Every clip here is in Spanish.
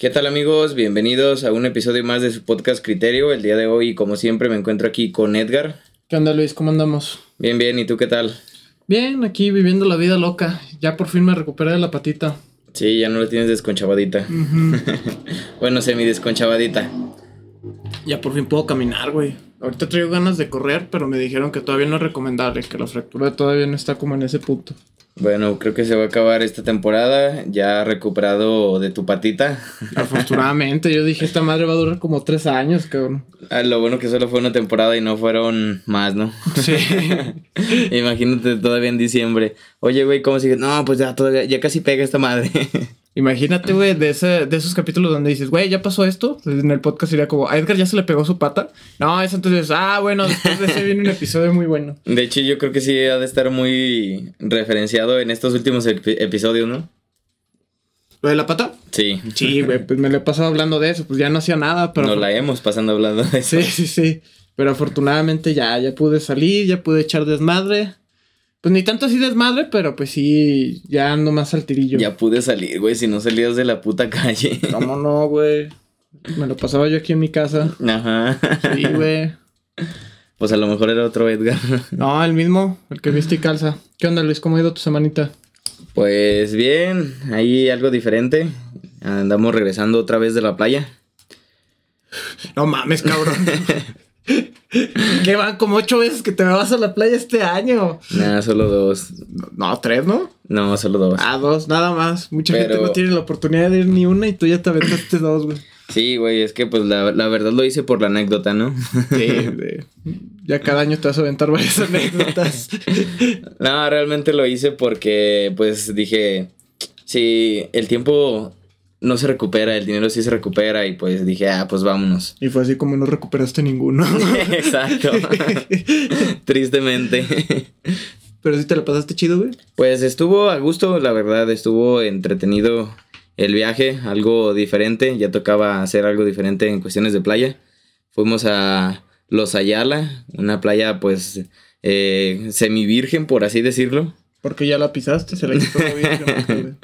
¿Qué tal amigos? Bienvenidos a un episodio más de su podcast Criterio. El día de hoy, como siempre, me encuentro aquí con Edgar. ¿Qué onda Luis? ¿Cómo andamos? Bien, bien. ¿Y tú qué tal? Bien, aquí viviendo la vida loca. Ya por fin me recuperé de la patita. Sí, ya no la tienes desconchavadita. bueno, semi desconchavadita. Ya por fin puedo caminar, güey. Ahorita traigo ganas de correr, pero me dijeron que todavía no es recomendable, que la fractura todavía no está como en ese punto. Bueno, creo que se va a acabar esta temporada, ya recuperado de tu patita. Afortunadamente, yo dije, esta madre va a durar como tres años, cabrón. Ah, lo bueno que solo fue una temporada y no fueron más, ¿no? Sí. Imagínate todavía en diciembre. Oye, güey, ¿cómo sigue? No, pues ya todavía, ya casi pega esta madre. Imagínate, güey, de, ese, de esos capítulos donde dices, güey, ya pasó esto. En el podcast sería como, a Edgar ya se le pegó su pata. No, eso entonces, ah, bueno, después de ese viene un episodio muy bueno. De hecho, yo creo que sí ha de estar muy referenciado en estos últimos epi- episodios, ¿no? ¿Lo de la pata? Sí. Sí, güey, pues me lo he pasado hablando de eso, pues ya no hacía nada, pero... Nos la hemos pasando hablando de eso. Sí, sí, sí. Pero afortunadamente ya, ya pude salir, ya pude echar desmadre. Pues ni tanto así desmadre, pero pues sí, ya ando más al tirillo. Ya pude salir, güey, si no salías de la puta calle. ¿Cómo no, güey? Me lo pasaba yo aquí en mi casa. Ajá. Sí, güey. Pues a lo mejor era otro Edgar. No, el mismo, el que viste y calza. ¿Qué onda, Luis? ¿Cómo ha ido tu semanita? Pues bien, ahí algo diferente. Andamos regresando otra vez de la playa. No mames, cabrón. que van como ocho veces que te vas a la playa este año. Nada, solo dos. No, tres, ¿no? No, solo dos. Ah, dos, nada más. Mucha Pero- gente no tiene la oportunidad de ir ni una y tú ya te aventaste dos, güey. Sí, güey, es que pues la, la verdad lo hice por la anécdota, ¿no? Sí, de- ya cada año te vas a aventar varias anécdotas. No, realmente lo hice porque pues dije, si el tiempo no se recupera, el dinero sí se recupera y pues dije, ah, pues vámonos. Y fue así como no recuperaste ninguno. Exacto. Tristemente. Pero sí te la pasaste chido, güey. Pues estuvo a gusto, la verdad, estuvo entretenido el viaje, algo diferente, ya tocaba hacer algo diferente en cuestiones de playa. Fuimos a Los Ayala, una playa pues eh, semivirgen, por así decirlo. Porque ya la pisaste, se la quitó.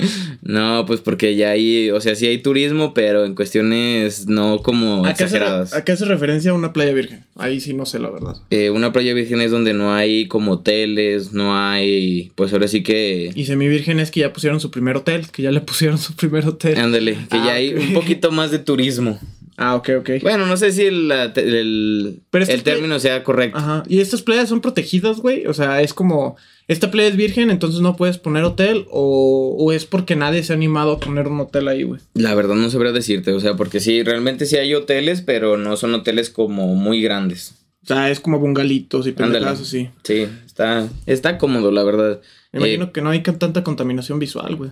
No, pues porque ya hay, o sea, sí hay turismo, pero en cuestiones no como ¿A qué, hace, exageradas. ¿A qué hace referencia una playa virgen? Ahí sí no sé la verdad. Eh, una playa virgen es donde no hay como hoteles, no hay, pues ahora sí que... Y semi virgen es que ya pusieron su primer hotel, que ya le pusieron su primer hotel. Ándale, que Ah, ya hay ok. un poquito más de turismo. Ah, ok, ok. Bueno, no sé si el, el, Pero el término sea correcto. Ajá. Y estas playas son protegidas, güey. O sea, es como. Esta playa es virgen, entonces no puedes poner hotel. O, o es porque nadie se ha animado a poner un hotel ahí, güey. La verdad no sabría decirte, o sea, porque sí, realmente sí hay hoteles, pero no son hoteles como muy grandes. O sea, es como bungalitos y pendejadas así. Sí, está, está cómodo, la verdad. Me Eh, imagino que no hay tanta contaminación visual, güey.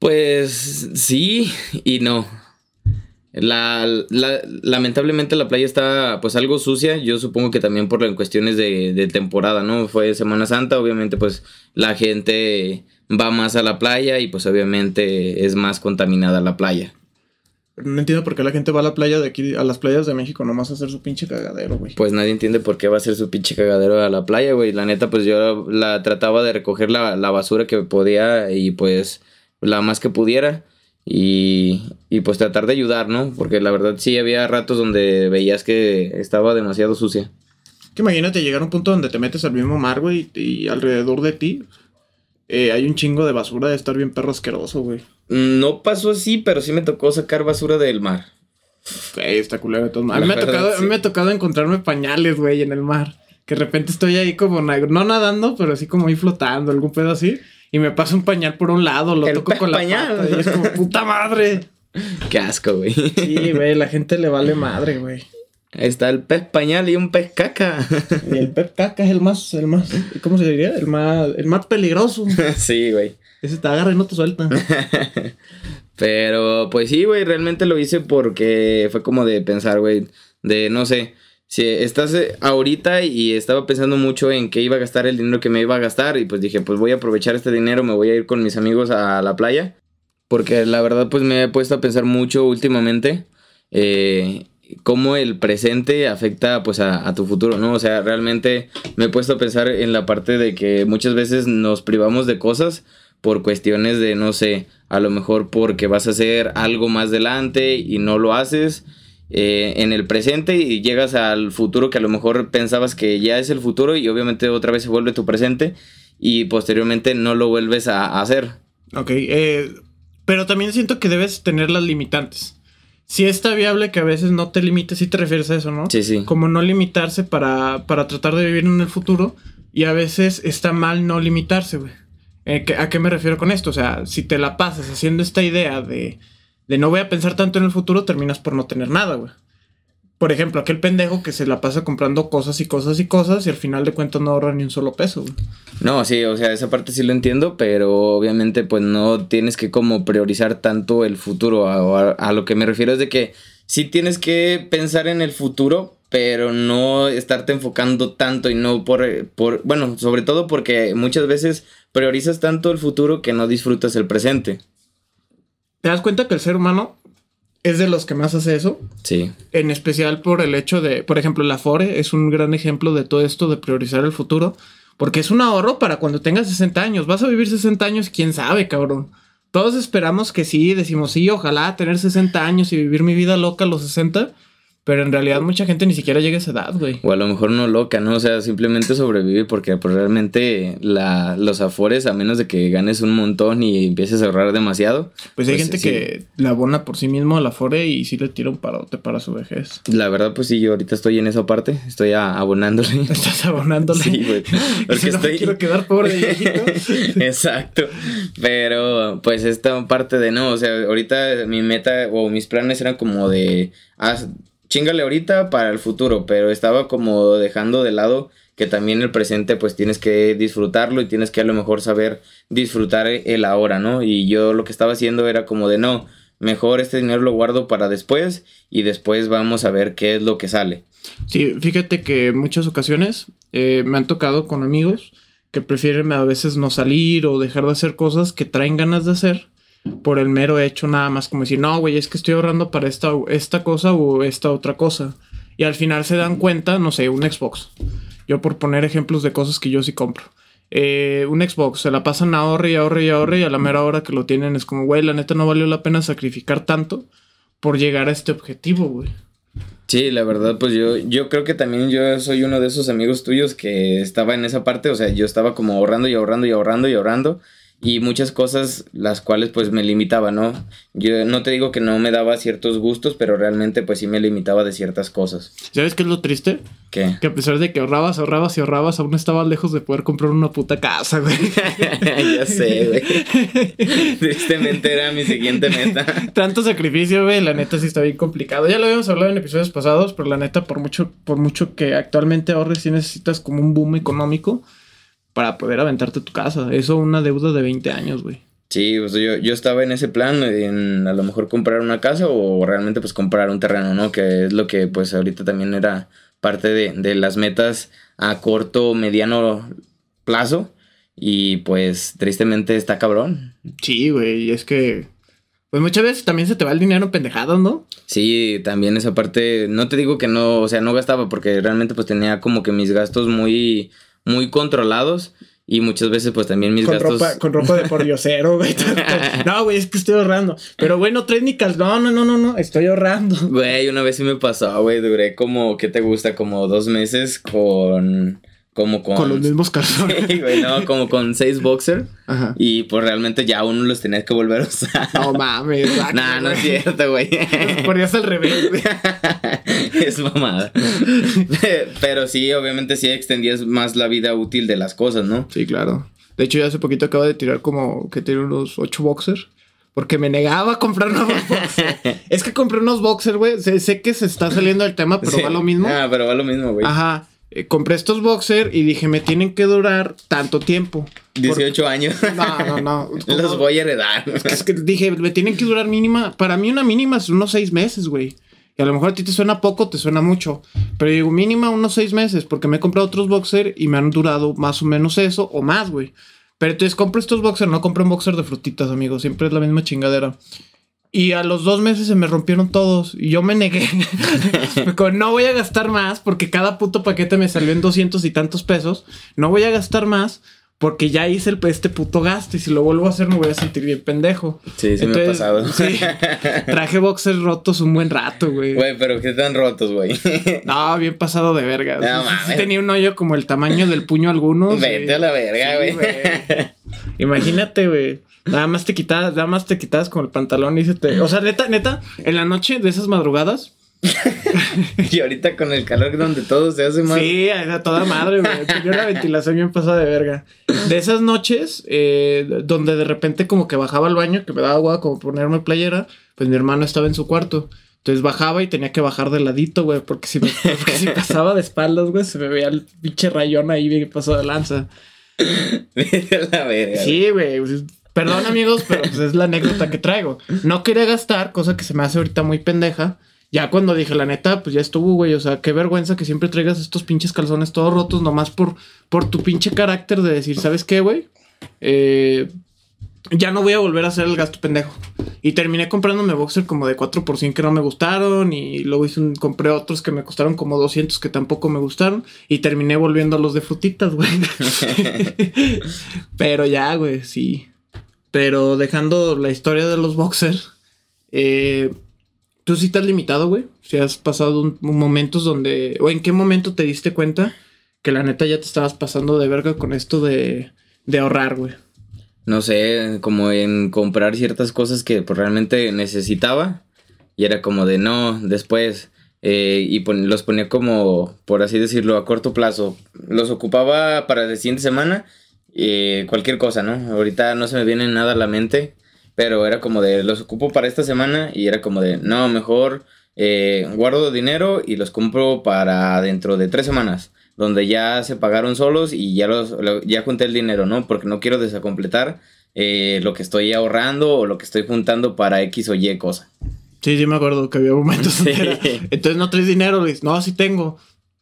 Pues sí y no. La, la- lamentablemente la playa está pues algo sucia, yo supongo que también por las cuestiones de, de temporada, ¿no? Fue Semana Santa, obviamente pues la gente va más a la playa y pues obviamente es más contaminada la playa. No entiendo por qué la gente va a la playa de aquí, a las playas de México, nomás a hacer su pinche cagadero, güey. Pues nadie entiende por qué va a ser su pinche cagadero a la playa, güey. La neta pues yo la trataba de recoger la, la basura que podía y pues la más que pudiera. Y, y pues tratar de ayudar, ¿no? Porque la verdad sí había ratos donde veías que estaba demasiado sucia. Que imagínate llegar a un punto donde te metes al mismo mar, güey, y alrededor de ti eh, hay un chingo de basura de estar bien perro asqueroso, güey. No pasó así, pero sí me tocó sacar basura del mar. Güey, está culero de todos La me ha tocado, a mí sí. me ha tocado encontrarme pañales, güey, en el mar. Que de repente estoy ahí como, no nadando, pero así como ahí flotando, algún pedo así. Y me pasa un pañal por un lado, lo El toco con la pañal. pata. Y es como, puta madre. Qué asco, güey. Sí, güey, la gente le vale madre, güey. Ahí está el pez pañal y un pez caca. Y el pez caca es el más, el más, ¿cómo se diría? El más, el más peligroso. sí, güey. Ese te agarra y no te suelta. Pero pues sí, güey, realmente lo hice porque fue como de pensar, güey, de no sé, si estás eh, ahorita y estaba pensando mucho en qué iba a gastar el dinero que me iba a gastar y pues dije, pues voy a aprovechar este dinero, me voy a ir con mis amigos a la playa, porque la verdad pues me he puesto a pensar mucho últimamente eh, cómo el presente afecta pues a, a tu futuro, ¿no? O sea, realmente me he puesto a pensar en la parte de que muchas veces nos privamos de cosas por cuestiones de, no sé, a lo mejor porque vas a hacer algo más adelante y no lo haces eh, en el presente y llegas al futuro que a lo mejor pensabas que ya es el futuro y obviamente otra vez se vuelve tu presente y posteriormente no lo vuelves a, hacer. Ok, eh, pero también siento que debes tener las limitantes. Si está viable que a veces no te limites, si te refieres a eso, ¿no? Sí, sí. Como no limitarse para, para tratar de vivir en el futuro y a veces está mal no limitarse, güey. Eh, ¿A qué me refiero con esto? O sea, si te la pasas haciendo esta idea de, de no voy a pensar tanto en el futuro, terminas por no tener nada, güey. Por ejemplo, aquel pendejo que se la pasa comprando cosas y cosas y cosas y al final de cuentas no ahorra ni un solo peso. Güey. No, sí, o sea, esa parte sí lo entiendo, pero obviamente pues no tienes que como priorizar tanto el futuro. A, a lo que me refiero es de que sí tienes que pensar en el futuro, pero no estarte enfocando tanto y no por, por, bueno, sobre todo porque muchas veces priorizas tanto el futuro que no disfrutas el presente. ¿Te das cuenta que el ser humano es de los que más hace eso? Sí. En especial por el hecho de, por ejemplo, la FORE es un gran ejemplo de todo esto de priorizar el futuro, porque es un ahorro para cuando tengas 60 años. Vas a vivir 60 años, quién sabe, cabrón. Todos esperamos que sí, decimos sí, ojalá tener 60 años y vivir mi vida loca a los 60. Pero en realidad mucha gente ni siquiera llega a esa edad, güey. O a lo mejor no loca, ¿no? O sea, simplemente sobrevive porque pues, realmente la, los afores, a menos de que ganes un montón y empieces a ahorrar demasiado. Pues hay pues, gente que la abona por sí mismo al afore y sí le tira un parote para su vejez. La verdad, pues sí, yo ahorita estoy en esa parte. Estoy abonándole. Estás abonándole. Sí, güey. Porque estoy... quiero quedar pobre de viejito. Exacto. Pero pues esta parte de no, o sea, ahorita mi meta o mis planes eran como de chingale ahorita para el futuro, pero estaba como dejando de lado que también el presente pues tienes que disfrutarlo y tienes que a lo mejor saber disfrutar el ahora, ¿no? Y yo lo que estaba haciendo era como de no, mejor este dinero lo guardo para después y después vamos a ver qué es lo que sale. Sí, fíjate que en muchas ocasiones eh, me han tocado con amigos que prefieren a veces no salir o dejar de hacer cosas que traen ganas de hacer por el mero hecho nada más como decir, no, güey, es que estoy ahorrando para esta, esta cosa o esta otra cosa. Y al final se dan cuenta, no sé, un Xbox. Yo por poner ejemplos de cosas que yo sí compro. Eh, un Xbox, se la pasan ahorre y ahorre y ahorre y a la mera hora que lo tienen es como, güey, la neta no valió la pena sacrificar tanto por llegar a este objetivo, güey. Sí, la verdad, pues yo, yo creo que también yo soy uno de esos amigos tuyos que estaba en esa parte, o sea, yo estaba como ahorrando y ahorrando y ahorrando y ahorrando y muchas cosas las cuales pues me limitaba, ¿no? Yo no te digo que no me daba ciertos gustos, pero realmente pues sí me limitaba de ciertas cosas. ¿Sabes qué es lo triste? ¿Qué? Que a pesar de que ahorrabas, ahorrabas y ahorrabas, aún estabas lejos de poder comprar una puta casa, güey. ya sé, güey. Tristemente era mi siguiente meta. Tanto sacrificio, güey, la neta sí está bien complicado. Ya lo habíamos hablado en episodios pasados, pero la neta por mucho por mucho que actualmente ahorres sí necesitas como un boom económico para poder aventarte tu casa. Eso una deuda de 20 años, güey. Sí, pues yo, yo estaba en ese plan, en a lo mejor comprar una casa o realmente pues comprar un terreno, ¿no? Que es lo que pues ahorita también era parte de, de las metas a corto, mediano plazo. Y pues tristemente está cabrón. Sí, güey, es que pues muchas veces también se te va el dinero pendejado, ¿no? Sí, también esa parte, no te digo que no, o sea, no gastaba porque realmente pues tenía como que mis gastos muy muy controlados. Y muchas veces, pues también mis gastos. Ropa, con ropa de por diosero, güey. no, güey, es que estoy ahorrando. Pero, güey, no traes ni No, no, no, no, no. Estoy ahorrando. Güey, una vez sí me pasó, güey. Duré como, ¿qué te gusta? Como dos meses con como con... Con los mismos calzones. Sí, güey, no, como con seis boxer. Ajá. Y pues realmente ya uno los tenías que volver a usar. No mames. nah, no es cierto, güey. Los ponías al revés, güey. es mamada. Pero sí, obviamente sí extendías más la vida útil de las cosas, ¿no? Sí, claro. De hecho, ya hace poquito acabo de tirar como que tiene unos ocho boxers. Porque me negaba a comprar nuevos boxers. es que compré unos boxers, güey. Sé, que se está saliendo el tema, pero va lo mismo. Ah, pero va lo mismo, güey. Ajá. Eh, compré estos boxer y dije, me tienen que durar tanto tiempo. 18 años. No, no, no. Los voy a heredar. Es que dije, me tienen que durar mínima. Para mí, una mínima es unos seis meses, güey. Y a lo mejor a ti te suena poco, te suena mucho. Pero digo, mínima unos seis meses, porque me he comprado otros boxer y me han durado más o menos eso o más, güey. Pero entonces compro estos boxer, no compro un boxer de frutitas, amigo. Siempre es la misma chingadera. Y a los dos meses se me rompieron todos. Y yo me negué. no voy a gastar más porque cada puto paquete me salió en doscientos y tantos pesos. No voy a gastar más porque ya hice el, este puto gasto y si lo vuelvo a hacer me voy a sentir bien pendejo. Sí, sí me ha pasado. Sí, traje boxers rotos un buen rato, güey. Güey, pero ¿qué tan rotos, güey? no, bien pasado de verga. No, mames. tenía un hoyo como el tamaño del puño algunos. Vete a la verga, güey. Imagínate, güey. Nada más te quitabas, nada más te quitabas con el pantalón y se te... O sea, neta, neta, en la noche de esas madrugadas y ahorita con el calor donde todo se hace más. Sí, a toda madre, güey. Tenía una ventilación bien pasada de verga. De esas noches, eh, donde de repente como que bajaba al baño, que me daba agua como ponerme playera, pues mi hermano estaba en su cuarto. Entonces bajaba y tenía que bajar de ladito, güey, porque si, me, si pasaba de espaldas, güey, se me veía el pinche rayón ahí bien pasado de lanza. la verga. Sí, güey. Perdón, amigos, pero pues es la anécdota que traigo. No quería gastar, cosa que se me hace ahorita muy pendeja ya cuando dije, la neta, pues ya estuvo, güey. O sea, qué vergüenza que siempre traigas estos pinches calzones todos rotos, nomás por, por tu pinche carácter de decir, ¿sabes qué, güey? Eh, ya no voy a volver a hacer el gasto pendejo. Y terminé comprándome boxer como de 4 por 100 que no me gustaron. Y luego hice un, compré otros que me costaron como 200 que tampoco me gustaron. Y terminé volviendo a los de frutitas, güey. Pero ya, güey, sí. Pero dejando la historia de los boxers. Eh, ¿Tú sí has limitado, güey? Si has pasado momentos donde... ¿O en qué momento te diste cuenta que la neta ya te estabas pasando de verga con esto de, de ahorrar, güey? No sé, como en comprar ciertas cosas que pues, realmente necesitaba. Y era como de no, después. Eh, y los ponía como, por así decirlo, a corto plazo. Los ocupaba para la siguiente semana. Eh, cualquier cosa, ¿no? Ahorita no se me viene nada a la mente. Pero era como de, los ocupo para esta semana y era como de, no, mejor eh, guardo dinero y los compro para dentro de tres semanas, donde ya se pagaron solos y ya, los, ya junté el dinero, ¿no? Porque no quiero desacompletar eh, lo que estoy ahorrando o lo que estoy juntando para X o Y cosa. Sí, sí me acuerdo que había momentos entonces no traes dinero, Luis. No, sí tengo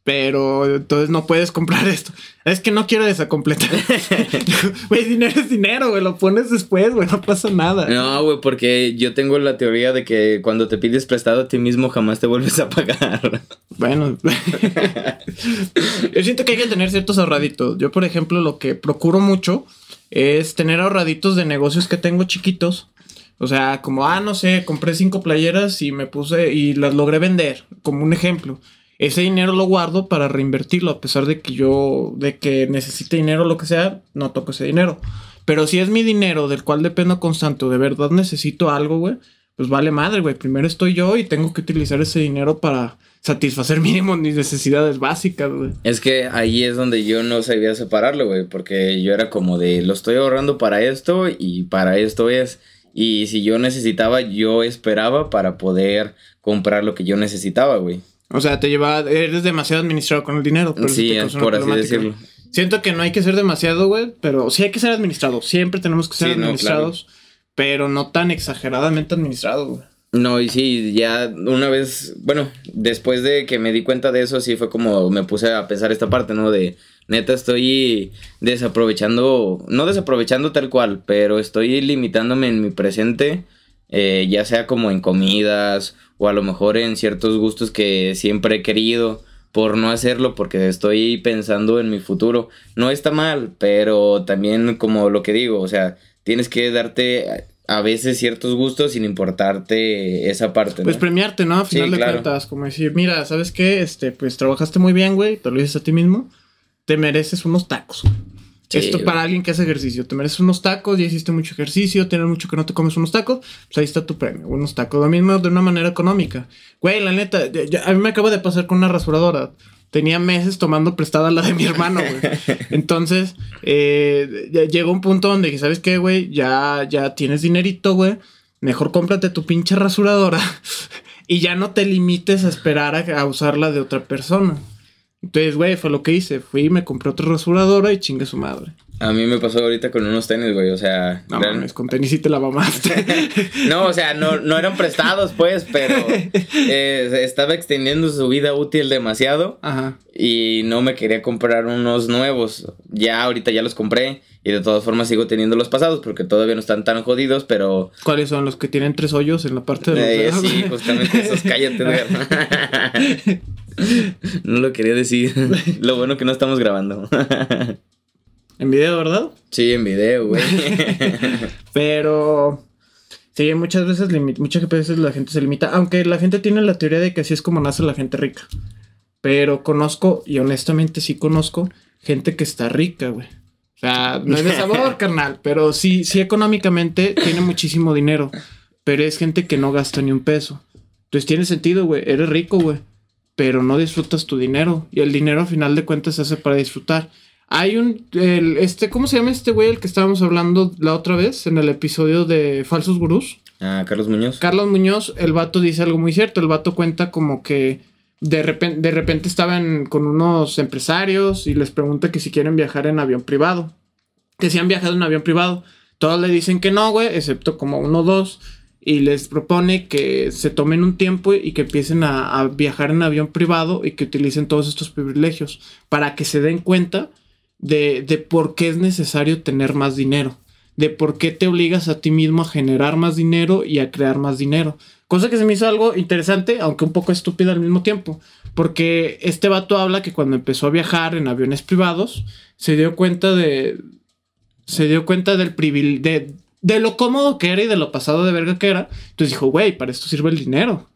pero entonces no puedes comprar esto. Es que no quiero desacompletar. Güey, dinero es dinero, güey, lo pones después, güey, no pasa nada. No, güey, porque yo tengo la teoría de que cuando te pides prestado a ti mismo jamás te vuelves a pagar. Bueno, yo siento que hay que tener ciertos ahorraditos. Yo, por ejemplo, lo que procuro mucho es tener ahorraditos de negocios que tengo chiquitos. O sea, como, ah, no sé, compré cinco playeras y me puse y las logré vender, como un ejemplo ese dinero lo guardo para reinvertirlo, a pesar de que yo, de que necesite dinero o lo que sea, no toco ese dinero. Pero si es mi dinero del cual dependo constante o de verdad necesito algo, güey, pues vale madre, güey. Primero estoy yo y tengo que utilizar ese dinero para satisfacer mínimo mis necesidades básicas, güey. Es que ahí es donde yo no sabía separarlo, güey, porque yo era como de, lo estoy ahorrando para esto y para esto es. Y si yo necesitaba, yo esperaba para poder comprar lo que yo necesitaba, güey. O sea, te lleva, eres demasiado administrado con el dinero. Pero sí, por así decirlo. Siento que no hay que ser demasiado, güey, pero sí hay que ser administrado. Siempre tenemos que ser administrados, pero no tan exageradamente administrados, güey. No, y sí, ya una vez, bueno, después de que me di cuenta de eso, sí fue como me puse a pensar esta parte, ¿no? De neta estoy desaprovechando, no desaprovechando tal cual, pero estoy limitándome en mi presente, eh, ya sea como en comidas o a lo mejor en ciertos gustos que siempre he querido por no hacerlo porque estoy pensando en mi futuro. No está mal, pero también como lo que digo, o sea, tienes que darte a veces ciertos gustos sin importarte esa parte. Pues premiarte, ¿no? A final de cuentas, como decir, mira, ¿sabes qué? Este, pues trabajaste muy bien, güey, te lo dices a ti mismo, te mereces unos tacos. Esto para alguien que hace ejercicio. Te mereces unos tacos, ya hiciste mucho ejercicio, tienes mucho que no te comes unos tacos, pues ahí está tu premio, unos tacos. Lo mismo de una manera económica. Güey, la neta, a mí me acaba de pasar con una rasuradora. Tenía meses tomando prestada la de mi hermano, güey. Entonces, eh, llegó un punto donde, ¿sabes qué, güey? Ya, ya tienes dinerito, güey. Mejor cómprate tu pinche rasuradora y ya no te limites a esperar a usarla de otra persona. Entonces, güey, fue lo que hice. Fui y me compré otra rasuradora y chingue su madre. A mí me pasó ahorita con unos tenis, güey, o sea... No mames, con tenis sí te la mamaste. no, o sea, no, no eran prestados, pues, pero eh, estaba extendiendo su vida útil demasiado. Ajá. Y no me quería comprar unos nuevos. Ya ahorita ya los compré y de todas formas sigo teniendo los pasados porque todavía no están tan jodidos, pero... ¿Cuáles son los que tienen tres hoyos en la parte de los... Eh, sí, justamente esos, cállate. no lo quería decir. lo bueno que no estamos grabando. En video, ¿verdad? Sí, en video, güey. Pero sí, muchas veces, muchas veces la gente se limita, aunque la gente tiene la teoría de que así es como nace la gente rica. Pero conozco, y honestamente sí conozco, gente que está rica, güey. O sea, no es de sabor, carnal, pero sí, sí económicamente tiene muchísimo dinero. Pero es gente que no gasta ni un peso. Entonces tiene sentido, güey. Eres rico, güey. Pero no disfrutas tu dinero. Y el dinero, a final de cuentas, se hace para disfrutar. Hay un. el- este, ¿Cómo se llama este güey el que estábamos hablando la otra vez en el episodio de Falsos Gurús? Ah, Carlos Muñoz. Carlos Muñoz, el vato dice algo muy cierto. El vato cuenta como que de repente, de repente estaban con unos empresarios y les pregunta que si quieren viajar en avión privado. Que si han viajado en avión privado. Todos le dicen que no, güey, excepto como uno o dos. Y les propone que se tomen un tiempo y que empiecen a, viajar en avión privado y que utilicen todos estos privilegios para que se den cuenta de, de por qué es necesario tener más dinero, de por qué te obligas a ti mismo a generar más dinero y a crear más dinero. Cosa que se me hizo algo interesante, aunque un poco estúpida al mismo tiempo, porque este vato habla que cuando empezó a viajar en aviones privados, se dio cuenta de... Se dio cuenta del privilegio... De, lo cómodo que era y de lo pasado de verga que era. Entonces dijo, güey, para esto sirve el dinero.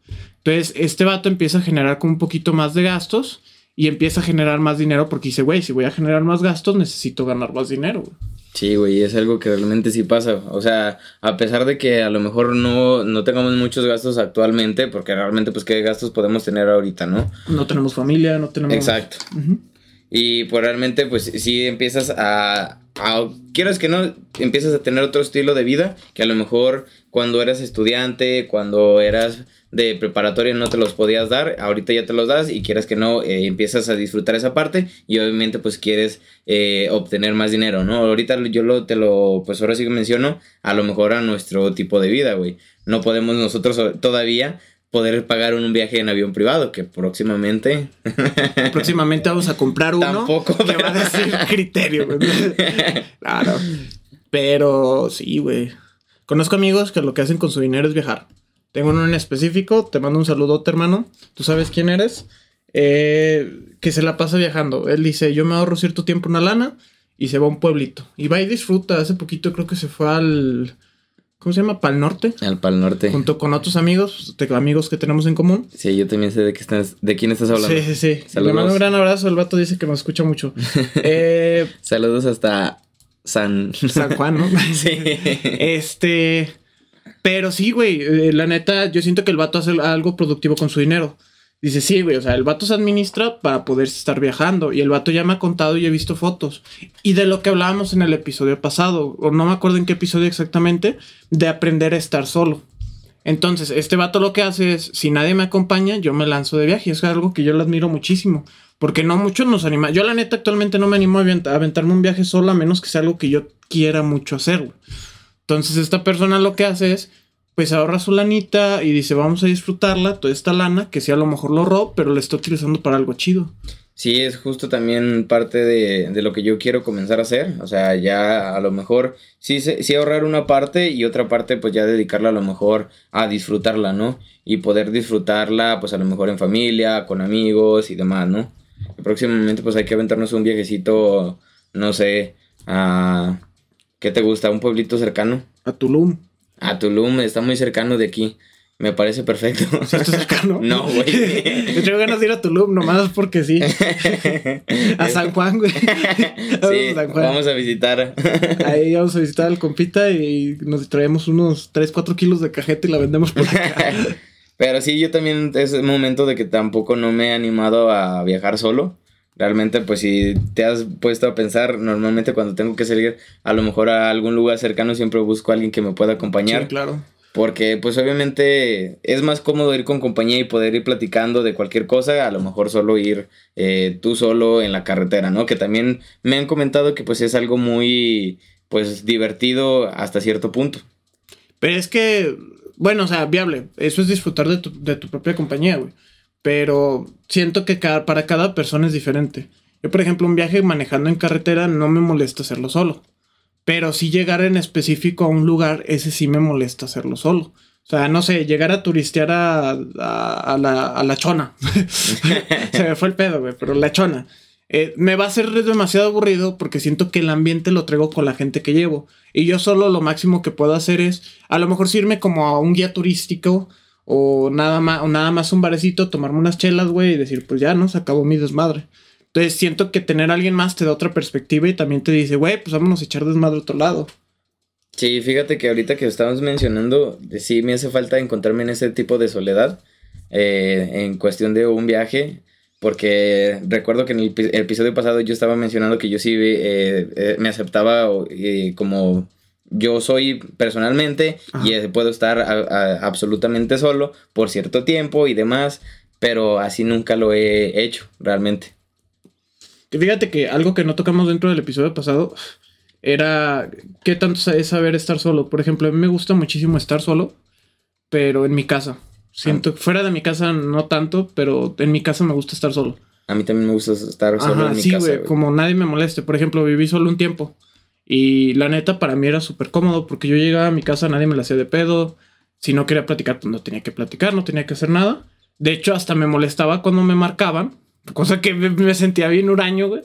Entonces este vato empieza a generar como un poquito más de gastos y empieza a generar más dinero porque dice, güey, si voy a generar más gastos, necesito ganar más dinero. güey". Sí, güey, es algo que realmente sí pasa. O sea, a pesar de que a lo mejor no, no tengamos muchos gastos actualmente, porque realmente, pues, ¿qué gastos podemos tener ahorita, no? No tenemos familia, no tenemos... Exacto. Ujú. Y pues realmente, pues sí empiezas a, a. Quieras que no, empiezas a tener otro estilo de vida que a lo mejor cuando eras estudiante, cuando eras de preparatoria no te los podías dar, ahorita ya te los das y quieras que no, eh, empiezas a disfrutar esa parte y obviamente pues quieres eh, obtener más dinero, ¿no? Ahorita yo lo, te lo, pues ahora sí que menciono, a lo mejor a nuestro tipo de vida, güey. No podemos nosotros todavía poder pagar un viaje en avión privado, que próximamente... Próximamente vamos a comprar uno Tampoco, que va a decir criterio, güey. Claro. Pero sí, güey. Conozco amigos que lo que hacen con su dinero es viajar. Tengo uno en específico, te mando un saludote, hermano. Tú sabes quién eres. Eh, que se la pasa viajando. Él dice, yo me ahorro cierto tiempo una lana y se va a un pueblito. Y va y disfruta. Hace poquito creo que se fue al... ¿Cómo se llama? Pal Norte. Al Pal Norte. Junto con otros amigos, amigos que tenemos en común. Sí, yo también sé de, qué estás, de quién estás hablando. Sí, sí, sí. Le Saludos. mando un gran abrazo. El vato dice que nos escucha mucho. eh, Saludos hasta San... San Juan, ¿no? sí. Este. Pero sí, güey. eh, la neta, yo siento que el vato hace algo productivo con su dinero. Dice, sí, güey. O sea, el vato se administra para poder estar viajando. Y el vato ya me ha contado y he visto fotos. Y de lo que hablábamos en el episodio pasado, o no me acuerdo en qué episodio exactamente, de aprender a estar solo. Entonces, este vato lo que hace es, si nadie me acompaña, yo me lanzo de viaje. Es algo que yo le admiro muchísimo. Porque no muchos nos anima. Yo la neta actualmente no me animo a avent- a aventarme un viaje solo a menos que sea algo que yo quiera mucho hacer. güey. Entonces esta persona lo que hace es, pues ahorra su lanita y dice, vamos a disfrutarla, toda esta lana, que sí a lo mejor lo ahorró, pero la está utilizando para algo chido. Sí, es justo también parte de, de lo que yo quiero comenzar a hacer. O sea, ya a lo mejor sí, sí ahorrar una parte y otra parte pues ya dedicarla a lo mejor a disfrutarla, ¿no? Y poder disfrutarla pues a lo mejor en familia, con amigos y demás, ¿no? Y próximamente pues hay que aventarnos un viajecito, no sé, a... ¿Qué te gusta? ¿Un pueblito cercano? A Tulum. A Tulum, está muy cercano de aquí. Me parece perfecto. ¿Sí está cercano? No, güey. Me traigo ganas de ir a Tulum, nomás porque sí. A San Juan, güey. Vamos Sí, a San Juan. vamos a visitar. Ahí vamos a visitar al compita y nos traemos unos 3, 4 kilos de cajeta y la vendemos por acá. Pero sí, yo también es el momento de que tampoco no me he animado a viajar solo. Realmente, pues si te has puesto a pensar, normalmente cuando tengo que salir a lo mejor a algún lugar cercano, siempre busco a alguien que me pueda acompañar. Sí, claro. Porque pues obviamente es más cómodo ir con compañía y poder ir platicando de cualquier cosa, a lo mejor solo ir eh, tú solo en la carretera, ¿no? Que también me han comentado que pues es algo muy pues divertido hasta cierto punto. Pero es que, bueno, o sea, viable. Eso es disfrutar de tu, de tu propia compañía, güey. Pero siento que para cada persona es diferente. Yo, por ejemplo, un viaje manejando en carretera no me molesta hacerlo solo. Pero si llegar en específico a un lugar, ese sí me molesta hacerlo solo. O sea, no sé, llegar a turistear a, a, a la, a la chona. Se me fue el pedo, güey, pero la chona. eh, me va a ser demasiado aburrido porque siento que el ambiente lo traigo con la gente que llevo. Y yo solo lo máximo que puedo hacer es, a lo mejor irme como a un guía turístico o nada más, o nada más un barecito, tomarme unas chelas, güey, y decir, pues ya, ¿no? Se acabó mi desmadre. Entonces siento que tener a alguien más te da otra perspectiva y también te dice, güey, pues vámonos a echar desmadre a otro lado. Sí, fíjate que ahorita que estábamos mencionando, sí me hace falta encontrarme en ese tipo de soledad eh, en cuestión de un viaje, porque recuerdo que en el, episodio pasado yo estaba mencionando que yo sí eh, eh, me aceptaba como yo soy personalmente y puedo estar absolutamente solo por cierto tiempo y demás, pero así nunca lo he hecho realmente. fíjate que algo que no tocamos dentro del episodio pasado era qué tanto es saber estar solo. Por ejemplo, a mí me gusta muchísimo estar solo, pero en mi casa. Siento, ah. fuera de mi casa no tanto, pero en mi casa me gusta estar solo. A mí también me gusta estar solo en mi sí, casa. Sí, güey, como nadie me moleste. Por ejemplo, viví solo un tiempo. Y la neta, para mí era súper cómodo porque yo llegaba a mi casa, nadie me la hacía de pedo. Si no quería platicar, pues no tenía que platicar, no tenía que hacer nada. De hecho, hasta me molestaba cuando me marcaban, cosa que me sentía bien huraño, güey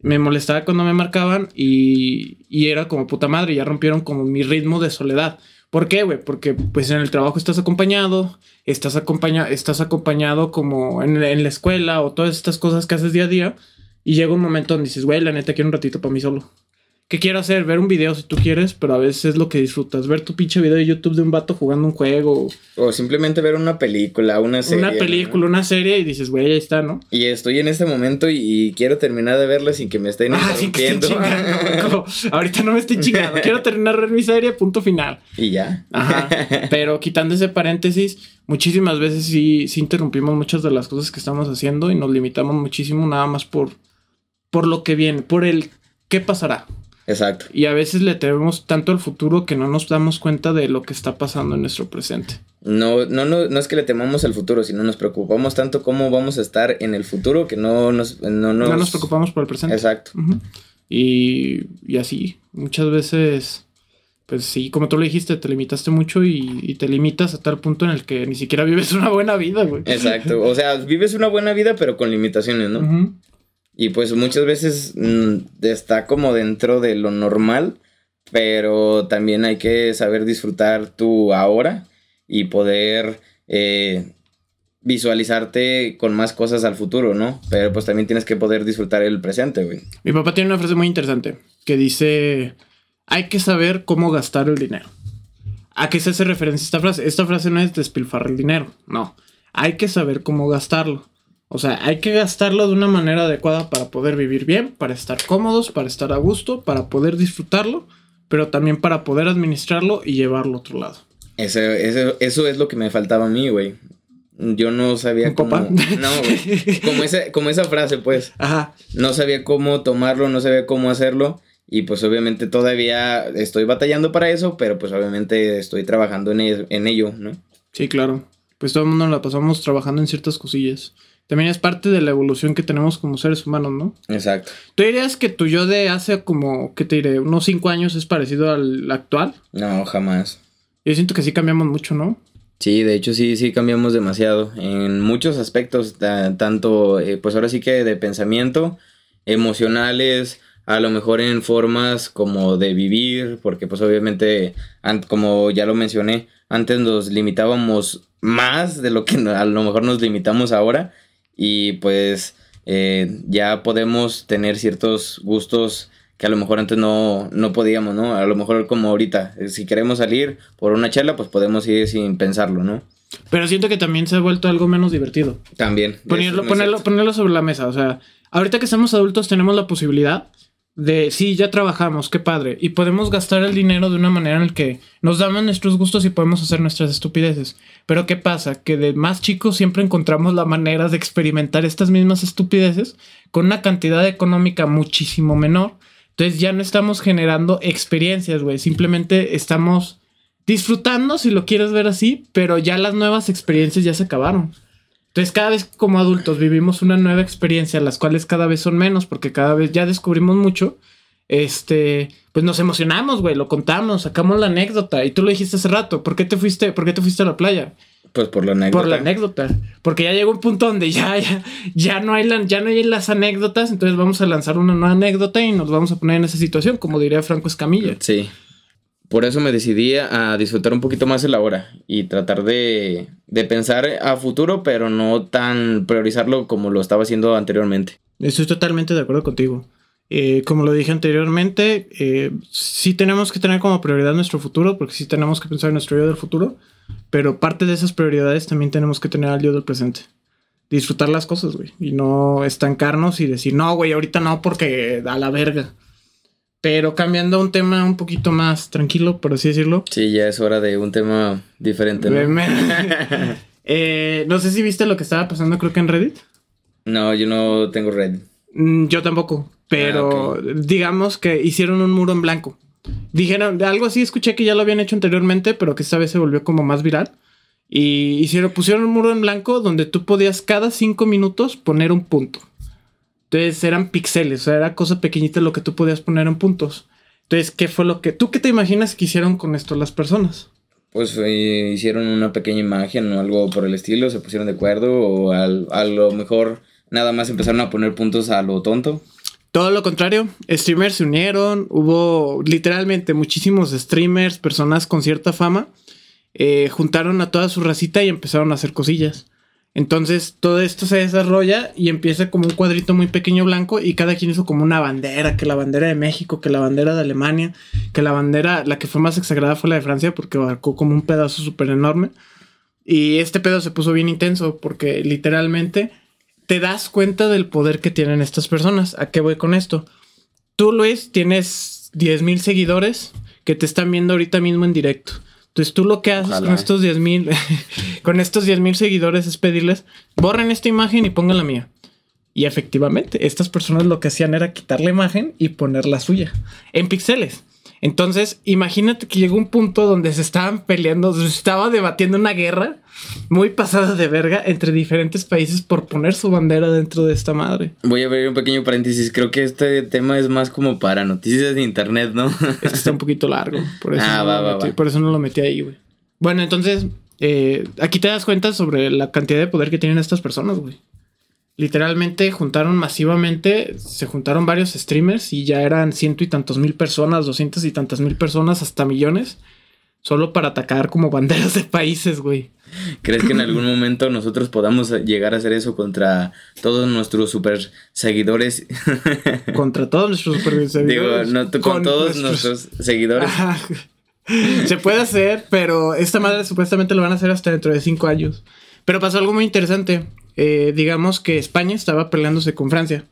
me molestaba cuando me marcaban y, y, era como puta madre, ya rompieron como mi ritmo de soledad. ¿Por qué, güey? Porque pues en el trabajo estás acompañado, estás, acompañado estás acompañado como en, en, la escuela o todas estas cosas que haces día a día y llega un momento donde dices, güey, la neta quiero un ratito para mí solo. ¿Qué quiero hacer? Ver un video si tú quieres, pero a veces es lo que disfrutas. Ver tu pinche video de YouTube de un vato jugando un juego. O simplemente ver una película, una serie. Una película, una serie y dices, güey, ahí está, ¿no? Y estoy en este momento y, quiero terminar de verla sin que me estén ah, interrumpiendo. ahorita no me estoy chingando. quiero terminar de ver mi serie, punto final. Y ya. Ajá. Pero quitando ese paréntesis, muchísimas veces sí, sí interrumpimos muchas de las cosas que estamos haciendo y nos limitamos muchísimo nada más por, por lo que viene, por el qué pasará. Exacto. Y a veces le tememos tanto al futuro que no nos damos cuenta de lo que está pasando en nuestro presente. No, no, no, no es que le temamos al futuro, sino nos preocupamos tanto cómo vamos a estar en el futuro que no nos... No nos, no nos preocupamos por el presente. Exacto. y, y, así, muchas veces, pues sí, como tú lo dijiste, te limitaste mucho y, y, te limitas a tal punto en el que ni siquiera vives una buena vida, güey. Exacto. O sea, vives una buena vida, pero con limitaciones, ¿no? Y pues muchas veces mm, está como dentro de lo normal, pero también hay que saber disfrutar tu ahora y poder eh, visualizarte con más cosas al futuro, ¿no? Pero pues también tienes que poder disfrutar el presente, güey. Mi papá tiene una frase muy interesante que dice, hay que saber cómo gastar el dinero. ¿A qué se hace referencia esta frase? Esta frase no es despilfarrar el dinero, no. Hay que saber cómo gastarlo. O sea, hay que gastarlo de una manera adecuada para poder vivir bien, para estar cómodos, para estar a gusto, para poder disfrutarlo, pero también para poder administrarlo y llevarlo a otro lado. Eso, eso, es lo que me faltaba a mí, güey. Yo no sabía cómo. No, güey. Como esa, como esa frase, pues. Ajá. No sabía cómo tomarlo, no sabía cómo hacerlo. Y pues obviamente todavía estoy batallando para eso, pero pues obviamente estoy trabajando en ello, en ello ¿no? Sí, claro. Pues todo el mundo la pasamos trabajando en ciertas cosillas también es parte de la evolución que tenemos como seres humanos, ¿no? Exacto. ¿Tú dirías que tu yo de hace como, ¿qué te diré? Unos cinco años es parecido al actual? No, jamás. Yo siento que sí cambiamos mucho, ¿no? Sí, de hecho sí, sí cambiamos demasiado en muchos aspectos, tanto, eh, pues ahora sí que de pensamiento, emocionales, a lo mejor en formas como de vivir, porque pues obviamente, como ya lo mencioné, antes nos limitábamos más de lo que a lo mejor nos limitamos ahora y pues eh, ya podemos tener ciertos gustos que a lo mejor antes no, no podíamos, ¿no? A lo mejor como ahorita, eh, si queremos salir por una charla, pues podemos ir sin pensarlo, ¿no? Pero siento que también se ha vuelto algo menos divertido. También. Ponerlo, ponerlo, ponerlo sobre la mesa, o sea, ahorita que somos adultos tenemos la posibilidad de sí, ya trabajamos, qué padre, y podemos gastar el dinero de una manera en la que nos damos nuestros gustos y podemos hacer nuestras estupideces. Pero ¿qué pasa? Que de más chicos siempre encontramos la manera de experimentar estas mismas estupideces con una cantidad económica muchísimo menor. Entonces ya no estamos generando experiencias, güey, simplemente estamos disfrutando, si lo quieres ver así, pero ya las nuevas experiencias ya se acabaron. Entonces cada vez como adultos vivimos una nueva experiencia, las cuales cada vez son menos, porque cada vez ya descubrimos mucho. Este, pues nos emocionamos, güey, lo contamos, sacamos la anécdota. Y tú lo dijiste hace rato, ¿por qué te fuiste, por qué te fuiste a la playa? Pues por la anécdota. Por la anécdota. Porque ya llegó un punto donde ya, ya, ya, no hay ya no hay las anécdotas, entonces vamos a lanzar una nueva anécdota y nos vamos a poner en esa situación, como diría Franco Escamilla. Sí. Por eso me decidí a disfrutar un poquito más el ahora y tratar de, de pensar a futuro, pero no tan priorizarlo como lo estaba haciendo anteriormente. Estoy totalmente de acuerdo contigo. Eh, como lo dije anteriormente, eh, sí tenemos que tener como prioridad nuestro futuro, porque sí tenemos que pensar en nuestro yo del futuro, pero parte de esas prioridades también tenemos que tener al yo del presente. Disfrutar las cosas, güey, y no estancarnos y decir, no, güey, ahorita no, porque a la verga. Pero cambiando a un tema un poquito más tranquilo, por así decirlo. Sí, ya es hora de un tema diferente, ¿no? Eh, no sé si viste lo que estaba pasando, creo que en Reddit. No, yo no tengo Reddit. Mm, yo tampoco. Pero ah, digamos que hicieron un muro en blanco. Dijeron, algo así escuché que ya lo habían hecho anteriormente, pero que esta vez se volvió como más viral. Y hicieron, pusieron un muro en blanco donde tú podías cada cinco minutos poner un punto. Entonces eran píxeles, o sea, era cosa pequeñita lo que tú podías poner en puntos. Entonces, ¿qué fue lo que... ¿Tú qué te imaginas que hicieron con esto las personas? Pues eh, hicieron una pequeña imagen o algo por el estilo, se pusieron de acuerdo o a lo mejor nada más empezaron a poner puntos a lo tonto. Todo lo contrario, streamers se unieron, hubo literalmente muchísimos streamers, personas con cierta fama, eh, juntaron a toda su racita y empezaron a hacer cosillas. Entonces todo esto se desarrolla y empieza como un cuadrito muy pequeño blanco y cada quien hizo como una bandera, que la bandera de México, que la bandera de Alemania, que la bandera, la que fue más exagerada fue la de Francia porque abarcó como un pedazo súper enorme. Y este pedo se puso bien intenso porque literalmente te das cuenta del poder que tienen estas personas. ¿A qué voy con esto? Tú, Luis, tienes 10 mil seguidores que te están viendo ahorita mismo en directo. Entonces tú lo que haces con estos 10 mil, con estos 10 mil seguidores es pedirles, borren esta imagen y pongan la mía. Y efectivamente, estas personas lo que hacían era quitar la imagen y poner la suya en píxeles. Entonces, imagínate que llegó un punto donde se estaban peleando, se estaba debatiendo una guerra muy pasada de verga entre diferentes países por poner su bandera dentro de esta madre. Voy a abrir un pequeño paréntesis. Creo que este tema es más como para noticias de internet, ¿no? Es que está un poquito largo. Por eso, ah, no, va, lo metí, Por eso no lo metí ahí, güey. Bueno, entonces, eh, aquí te das cuenta sobre la cantidad de poder que tienen estas personas, güey literalmente juntaron masivamente, se juntaron varios streamers y ya eran ciento y tantos mil personas, doscientas y tantas mil personas, hasta millones, solo para atacar como banderas de países, güey. ¿Crees que en algún momento nosotros podamos llegar a hacer eso contra todos nuestros super seguidores? Contra todos nuestros super seguidores. Digo, no, con, todos nuestros, seguidores. Se puede hacer, pero esta madre supuestamente lo van a hacer hasta dentro de cinco años. Pero pasó algo muy interesante. Eh, digamos que España estaba peleándose con Francia.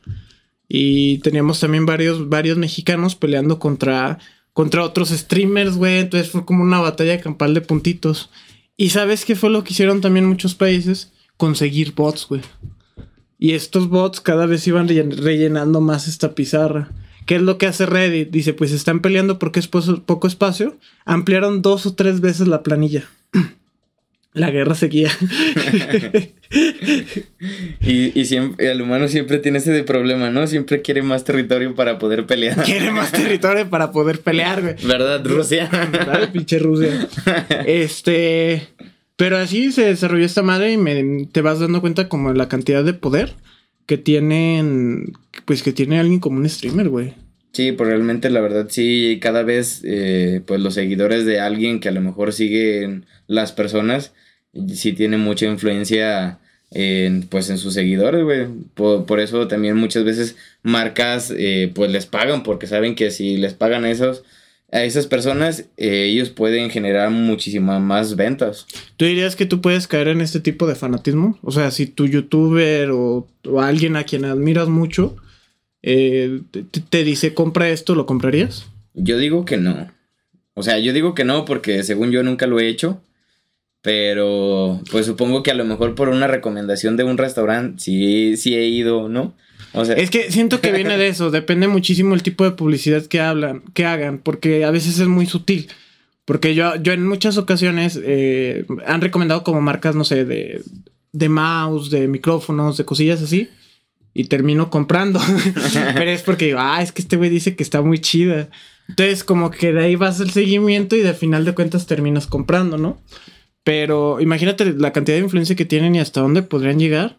Y teníamos también varios, varios mexicanos peleando contra, contra otros streamers, güey. Entonces fue como una batalla campal de puntitos. Y ¿sabes qué fue lo que hicieron también muchos países? Conseguir bots, güey. Y estos bots cada vez iban rellenando más esta pizarra. ¿Qué es lo que hace Reddit? Dice, pues están peleando porque es poco espacio. Ampliaron dos o tres veces la planilla. la guerra seguía. y, siempre, el humano siempre tiene ese problema, ¿no? Siempre quiere más territorio para poder pelear. Quiere más territorio para poder pelear, güey. ¿Verdad, Rusia? ¿Verdad, pinche Rusia? Este. Pero así se desarrolló esta madre y me, te vas dando cuenta como la cantidad de poder que tienen. Pues que tiene alguien como un streamer, güey. Sí, pues realmente la verdad sí, cada vez eh, pues los seguidores de alguien que a lo mejor siguen las personas sí tiene mucha influencia en, pues en sus seguidores, güey. Por, eso también muchas veces marcas eh, pues les pagan porque saben que si les pagan a esos a esas personas eh, ellos pueden generar muchísimas más ventas. ¿Tú dirías que tú puedes caer en este tipo de fanatismo? O sea, si tu youtuber o, alguien a quien admiras mucho eh, te, te dice compra esto, ¿lo comprarías? Yo digo que no. O sea, yo digo que no porque según yo nunca lo he hecho. Pero, pues supongo que a lo mejor por una recomendación de un restaurante, sí, sí he ido, ¿no? O sea... Es que siento que viene de eso, depende muchísimo el tipo de publicidad que hablan, que hagan, porque a veces es muy sutil. Porque yo, yo en muchas ocasiones eh, han recomendado como marcas, no sé, de, de mouse, de micrófonos, de cosillas así. Y termino comprando. Pero es porque digo, ah, es que este güey dice que está muy chida. Entonces, como que de ahí vas el seguimiento y de final de cuentas terminas comprando, ¿no? Pero imagínate la cantidad de influencia que tienen y hasta dónde podrían llegar.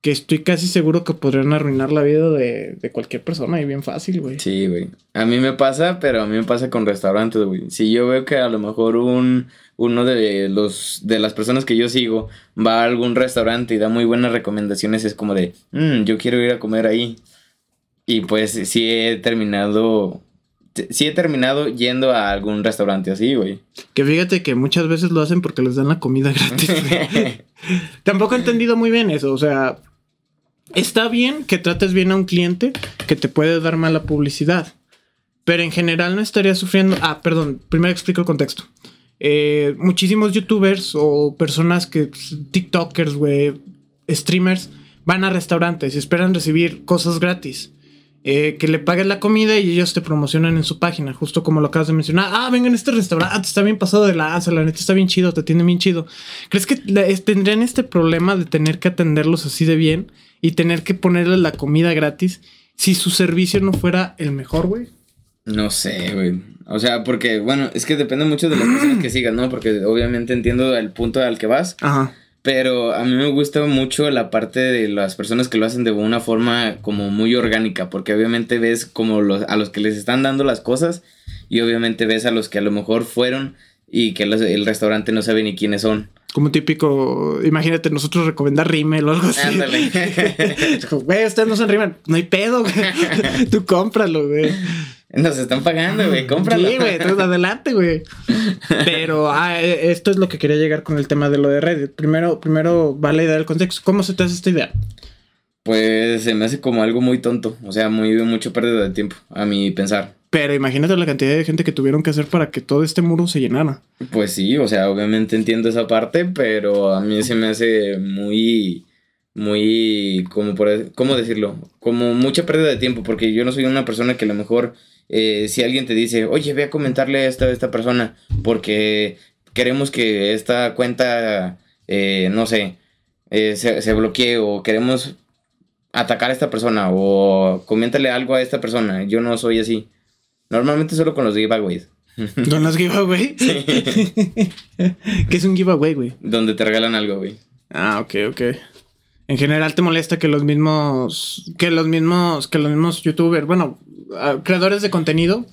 Que estoy casi seguro que podrían arruinar la vida de, de cualquier persona y bien fácil, güey. Sí, güey. A mí me pasa, pero a mí me pasa con restaurantes, güey. Si yo veo que a lo mejor un uno de los de las personas que yo sigo va a algún restaurante y da muy buenas recomendaciones, es como de, "Mm, yo quiero ir a comer ahí. Y pues sí he terminado sí he terminado yendo a algún restaurante así, güey. Que fíjate que muchas veces lo hacen porque les dan la comida gratis. Tampoco he entendido muy bien eso. O sea, está bien que trates bien a un cliente que te puede dar mala publicidad. Pero en general no estaría sufriendo. Ah, perdón, primero explico el contexto. Eh, muchísimos youtubers o personas que. TikTokers, güey, streamers, van a restaurantes y esperan recibir cosas gratis. Eh, que le pagues la comida y ellos te promocionan en su página, justo como lo acabas de mencionar. Ah, vengan a este restaurante, está bien pasado de lanza, la neta está bien chido, te atiende bien chido. ¿Crees que la- tendrían este problema de tener que atenderlos así de bien y tener que ponerles la comida gratis si su servicio no fuera el mejor, güey? No sé, güey. O sea, porque, bueno, es que depende mucho de las personas que sigas, ¿no? Porque obviamente entiendo el punto al que vas. Ajá. Pero a mí me gusta mucho la parte de las personas que lo hacen de una forma como muy orgánica, porque obviamente ves como los, a los que les están dando las cosas y obviamente ves a los que a lo mejor fueron y que los- el restaurante no sabe ni quiénes son. Como típico, imagínate nosotros recomendar rímel o algo así. Ándale. Güey, ustedes no son rímel. No hay pedo, güey. Tú cómpralo, güey. Nos están pagando, güey, cómpralo. Sí, güey, entonces adelante, güey. Pero ah, eh, esto es lo que quería llegar con el tema de lo de Reddit. Primero, primero va la idea del contexto. ¿Cómo se te hace esta idea? Pues se me hace como algo muy tonto, o sea, muy mucho pérdida de tiempo, a mi pensar. Pero imagínate la cantidad de gente que tuvieron que hacer para que todo este muro se llenara. Pues sí, o sea, obviamente entiendo esa parte, pero a mí se me hace muy, muy, como por, ¿cómo decirlo? Como mucha pérdida de tiempo, porque yo no soy una persona que a lo mejor, eh, si alguien te dice, oye, ve a comentarle esto a esta persona, porque queremos que esta cuenta, eh, no sé, eh, se, se bloquee o queremos atacar a esta persona o coméntale algo a esta persona, yo no soy así. Normalmente solo con los giveaways. ¿Don las giveaway? ¿Qué es un giveaway, güey? Donde te regalan algo, güey. Ah, ok, ok. En general te molesta que los mismos, que los mismos, que los mismos youtubers, bueno, creadores de contenido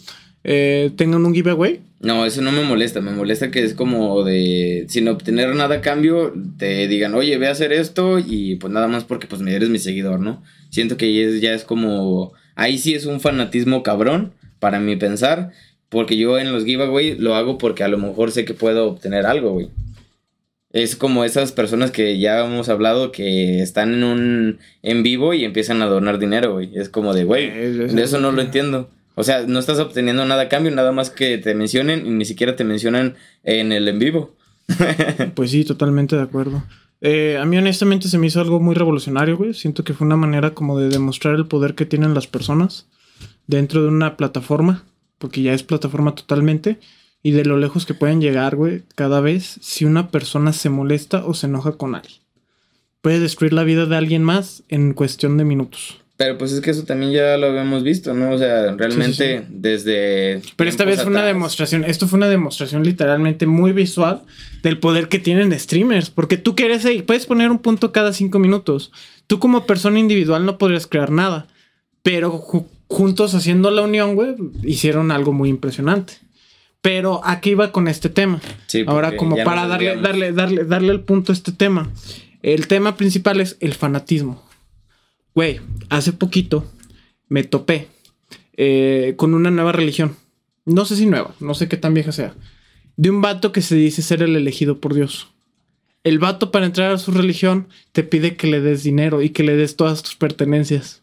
eh, tengan un giveaway. No, eso no me molesta. Me molesta que es como de. Sin obtener nada a cambio, te digan, oye, ve a hacer esto y pues nada más porque pues me eres mi seguidor, ¿no? Siento que ya es, ya es como. Ahí sí es un fanatismo cabrón, para mi pensar. Porque yo en los giveaway lo hago porque a lo mejor sé que puedo obtener algo, güey. Es como esas personas que ya hemos hablado que están en un en vivo y empiezan a donar dinero, güey. Es como de, güey, Eh, de eso no lo entiendo. O sea, no estás obteniendo nada a cambio, nada más que te mencionen y ni siquiera te mencionan en el en vivo. Pues sí, totalmente de acuerdo. Eh, a mí honestamente se me hizo algo muy revolucionario, güey. Siento que fue una manera como de demostrar el poder que tienen las personas dentro de una plataforma, porque ya es plataforma totalmente, y de lo lejos que pueden llegar, güey, cada vez si una persona se molesta o se enoja con alguien. Puede destruir la vida de alguien más en cuestión de minutos. Pero pues es que eso también ya lo habíamos visto, ¿no? O sea, realmente Sí, desde... Pero esta vez fue una demostración, esto fue una demostración literalmente muy visual del poder que tienen streamers, porque tú quieres, puedes poner un punto cada cinco minutos. Tú como persona individual no podrías crear nada, pero ju- juntos haciendo la unión, güey, hicieron algo muy impresionante. Pero aquí iba con este tema. Sí, Ahora como para darle, darle, darle, darle el punto a este tema. El tema principal es el fanatismo. Güey, hace poquito me topé eh, con una nueva religión. No sé si nueva, no sé qué tan vieja sea. De un vato que se dice ser el elegido por Dios. El vato para entrar a su religión te pide que le des dinero y que le des todas tus pertenencias.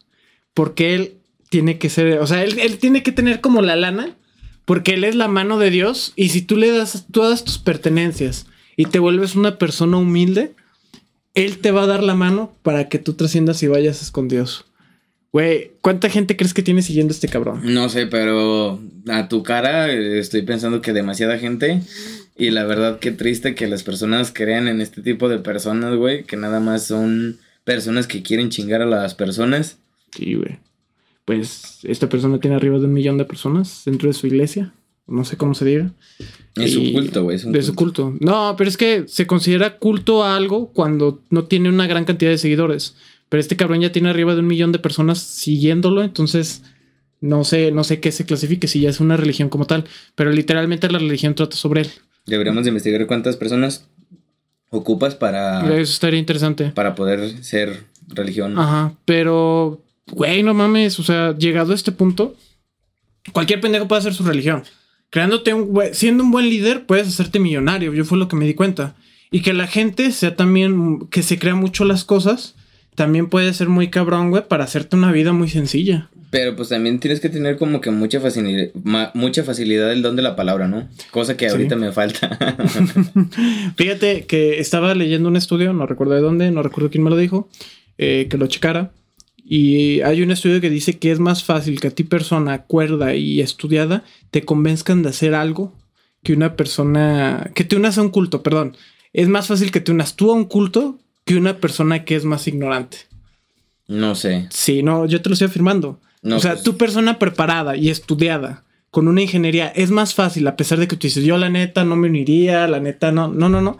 Porque él tiene que ser, o sea, él, él tiene que tener como la lana. Porque él es la mano de Dios. Y si tú le das todas tus pertenencias y te vuelves una persona humilde, él te va a dar la mano para que tú trasciendas y vayas con Dios. Güey, ¿cuánta gente crees que tiene siguiendo a este cabrón? No sé, pero a tu cara estoy pensando que demasiada gente. Y la verdad, qué triste que las personas crean en este tipo de personas, güey. Que nada más son personas que quieren chingar a las personas. Sí, güey. Pues esta persona tiene arriba de un millón de personas dentro de su iglesia. no sé cómo se diga. Es Y- un culto, güey. Es un culto. No, pero es que se considera culto a algo cuando no tiene una gran cantidad de seguidores. Pero este cabrón ya tiene arriba de un millón de personas siguiéndolo, entonces no sé, no sé qué se clasifique si ya es una religión como tal. Pero literalmente la religión trata sobre él. Deberíamos de investigar cuántas personas ocupas para, Eso estaría interesante. para poder ser religión. Ajá, pero, güey, no mames, o sea, llegado a este punto, cualquier pendejo puede hacer su religión. Creándote un, güey, siendo un buen líder, puedes hacerte millonario. Yo fue lo que me di cuenta. Y que la gente sea también, que se crea mucho las cosas, también puede ser muy cabrón, güey, para hacerte una vida muy sencilla. Pero pues también tienes que tener como que mucha facilidad, mucha facilidad del don de la palabra, ¿no? Cosa que Sí. ahorita me falta. Fíjate que estaba leyendo un estudio, no recuerdo de dónde, no recuerdo quién me lo dijo, eh, que lo checara. Y hay un estudio que dice que es más fácil que a ti persona cuerda y estudiada te convenzcan de hacer algo que una persona, que te unas a un culto, perdón. Es más fácil que te unas tú a un culto que una persona que es más ignorante. no sé. Sí, no, yo te lo estoy afirmando. No, o sea, pues- tu persona preparada y estudiada con una ingeniería es más fácil, a pesar de que tú dices, yo la neta no me uniría, la neta no, no, no, no.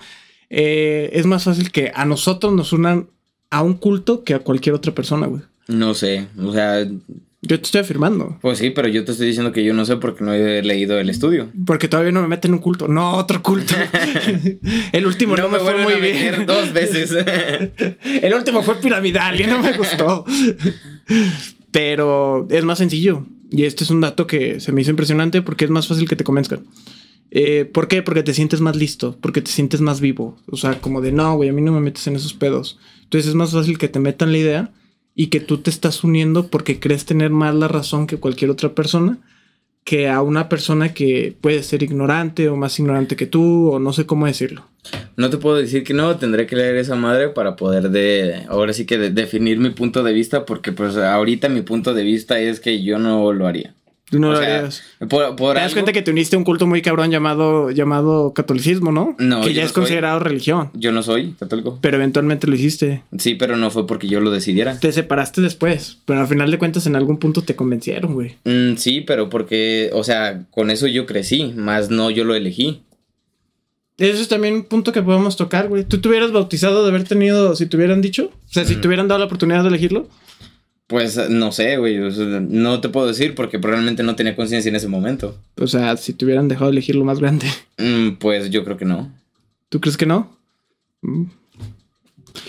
Eh, es más fácil que a nosotros nos unan a un culto que a cualquier otra persona, güey. No sé. O sea, Yo te estoy afirmando. pues sí, pero yo te estoy diciendo que yo no sé porque no he leído el estudio. Porque todavía no me meten en un culto. No, otro culto. El último no, me, fue muy a meter bien. dos veces. El último fue piramidal y no me gustó. Pero es más sencillo. Y este es un dato que se me hizo impresionante porque es más fácil que te convenzcan. Eh, ¿Por qué? Porque te sientes más listo, porque te sientes más vivo. O sea, como de no, güey, a mí no me metes en esos pedos. Entonces es más fácil que te metan la idea y que tú te estás uniendo porque crees tener más la razón que cualquier otra persona que a una persona que puede ser ignorante o más ignorante que tú o no sé cómo decirlo. No te puedo decir que no, tendré que leer esa madre para poder de, ahora sí que de- definir mi punto de vista, porque pues ahorita mi punto de vista es que yo no lo haría. Tú no O lo sea, harías. Por, por Te das algo- cuenta que te uniste a un culto muy cabrón llamado, llamado catolicismo, ¿no? No, Que ya no es soy. considerado religión. Yo no soy católico. Pero eventualmente lo hiciste. Sí, pero no fue porque yo lo decidiera. Te separaste después. Pero al final de cuentas, en algún punto te convencieron, güey. Mm, sí, pero porque, o sea, con eso yo crecí, más no yo lo elegí. Eso es también un punto que podemos tocar, güey. ¿Tú te hubieras bautizado de haber tenido, si te hubieran dicho? O sea, si Mm. te hubieran dado la oportunidad de elegirlo. Pues no sé, güey, o sea, no te puedo decir porque probablemente no tenía conciencia en ese momento. O sea, si te hubieran dejado elegir lo más grande. Mm, pues yo creo que no. ¿Tú crees que no? Mm.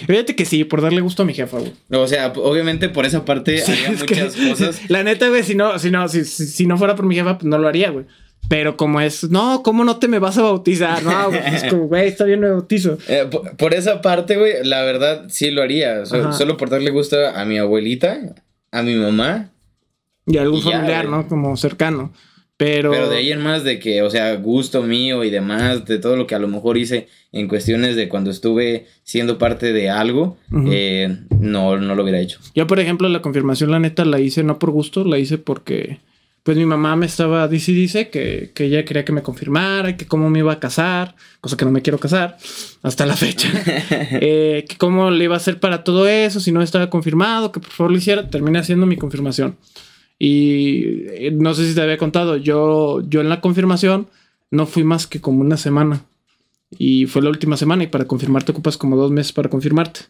Fíjate que sí, por darle gusto a mi jefa, güey. O sea, obviamente por esa parte Sí, había que- muchas cosas. La neta, güey, si no, si no, si, si, si no fuera por mi jefa, pues no lo haría, güey. Pero como es, no, ¿cómo no te me vas a bautizar? No, güey, es como, güey, está bien, me bautizo. Eh, por, por esa parte, güey, la verdad sí lo haría. So- solo por darle gusto a mi abuelita, a mi mamá. Y algún Y ya, familiar. ¿no? Como cercano. Pero, Pero de ahí en más de que, o sea, gusto mío y demás, de todo lo que a lo mejor hice en cuestiones de cuando estuve siendo parte de algo, eh, no, no lo hubiera hecho. yo, por ejemplo, la confirmación, la neta, la hice no por gusto, la hice porque, pues mi mamá me estaba, dice y dice que, que ella quería que me confirmara, que cómo me iba a casar, cosa que no me quiero casar hasta la fecha. Eh, que cómo le iba a hacer para todo eso, si no estaba confirmado, que por favor lo hiciera, terminé haciendo mi confirmación. Y eh, no sé si te había contado, yo, yo en la confirmación no fui más que como una semana. Y fue la última semana y para confirmarte ocupas como dos meses para confirmarte.